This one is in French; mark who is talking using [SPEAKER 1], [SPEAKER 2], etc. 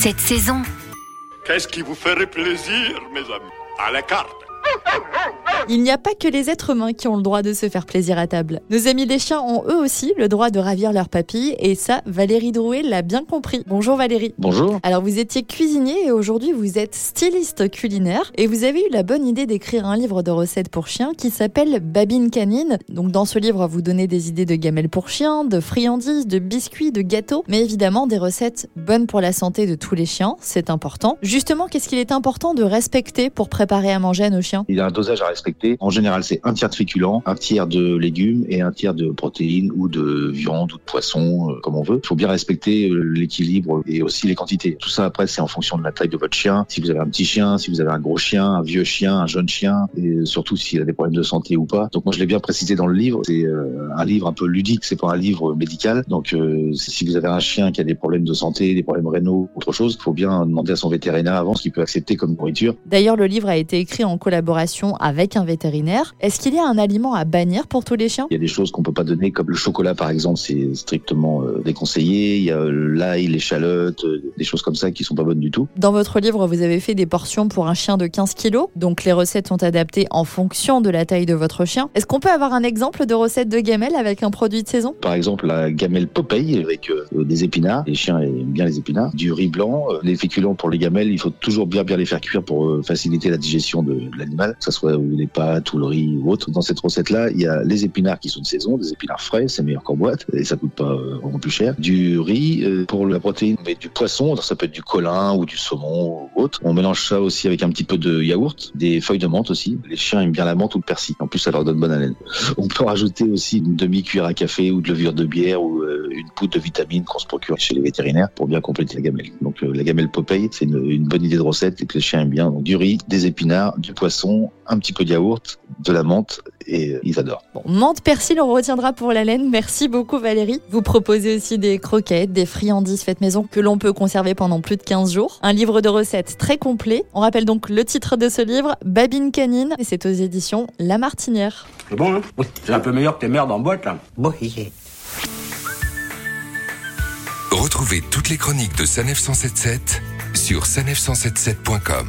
[SPEAKER 1] Cette saison,
[SPEAKER 2] Qu'est-ce qui vous ferait plaisir, mes amis? À la carte.
[SPEAKER 3] Il n'y a pas que les êtres humains qui ont le droit de se faire plaisir à table. Nos amis les chiens ont eux aussi le droit de ravir leur papille et ça, Valérie Drouet l'a bien compris. Bonjour Valérie.
[SPEAKER 4] Bonjour.
[SPEAKER 3] Alors vous étiez cuisinier et aujourd'hui vous êtes styliste culinaire et vous avez eu la bonne idée d'écrire un livre de recettes pour chiens qui s'appelle Babine Canine. Donc dans ce livre vous donnez des idées de gamelles pour chiens, de friandises, de biscuits, de gâteaux, mais évidemment des recettes bonnes pour la santé de tous les chiens, c'est important. Justement, qu'est-ce qu'il est important de respecter pour préparer à manger à nos chiens?
[SPEAKER 4] Il y a un dosage à respecter. En général, c'est un tiers de féculents, un tiers de légumes et un tiers de protéines ou de viande ou de poisson, euh, comme on veut. Il faut bien respecter euh, l'équilibre et aussi les quantités. Tout ça, après, c'est en fonction de la taille de votre chien. Si vous avez un petit chien, si vous avez un gros chien, un vieux chien, un jeune chien, et surtout s'il a des problèmes de santé ou pas. Donc moi, je l'ai bien précisé dans le livre. C'est euh, un livre un peu ludique, c'est pas un livre médical. Donc si vous avez un chien qui a des problèmes de santé, des problèmes rénaux, autre chose, il faut bien demander à son vétérinaire avant ce qu'il peut accepter comme nourriture.
[SPEAKER 3] D'ailleurs, le livre a été écrit en collaboration avec vétérinaire. Est-ce qu'il y a un aliment à bannir pour tous les chiens?
[SPEAKER 4] Il y a des choses qu'on peut pas donner, comme le chocolat par exemple, c'est strictement euh, déconseillé. Il y a euh, l'ail, l'échalote, euh, des choses comme ça qui sont pas bonnes du tout.
[SPEAKER 3] Dans votre livre, vous avez fait des portions pour un chien de 15 kilos, donc les recettes sont adaptées en fonction de la taille de votre chien. Est-ce qu'on peut avoir un exemple de recette de gamelle avec un produit de saison?
[SPEAKER 4] Par exemple, la gamelle Popeye avec euh, des épinards. Les chiens aiment bien les épinards. Du riz blanc. Les féculents pour les gamelles, il faut toujours bien bien les faire cuire pour faciliter la digestion de, de l'animal, que ce soit ou les pâtes ou le riz ou autre. Dans cette recette-là, il y a les épinards qui sont de saison, des épinards frais, c'est meilleur qu'en boîte et ça coûte pas euh, vraiment plus cher. Du riz euh, pour la protéine, mais du poisson, ça peut être du colin ou du saumon ou autre. On mélange ça aussi avec un petit peu de yaourt, des feuilles de menthe aussi. Les chiens aiment bien la menthe ou le persil. En plus, ça leur donne bonne haleine. On peut rajouter aussi une demi-cuillère à café ou de levure de bière ou euh, une poudre de vitamine qu'on se procure chez les vétérinaires pour bien compléter la gamelle. Donc la gamelle Popeye, c'est une, une bonne idée de recette et que les chiens aiment bien. Donc du riz, des épinards, du poisson, un petit peu de yaourt, de la menthe et ils adorent.
[SPEAKER 3] Bon, menthe persil, on retiendra pour la laine. Merci beaucoup Valérie. Vous proposez aussi des croquettes, des friandises faites maison que l'on peut conserver pendant plus de 15 jours. Un livre de recettes très complet. On rappelle donc le titre de ce livre, Babine Canine, et c'est aux éditions La Martinière.
[SPEAKER 5] C'est bon, hein? Oui, C'est un peu meilleur que tes merdes en boîte, là.
[SPEAKER 6] Oui.
[SPEAKER 7] Retrouvez toutes les chroniques de Sanef 177 sur sanef177.com.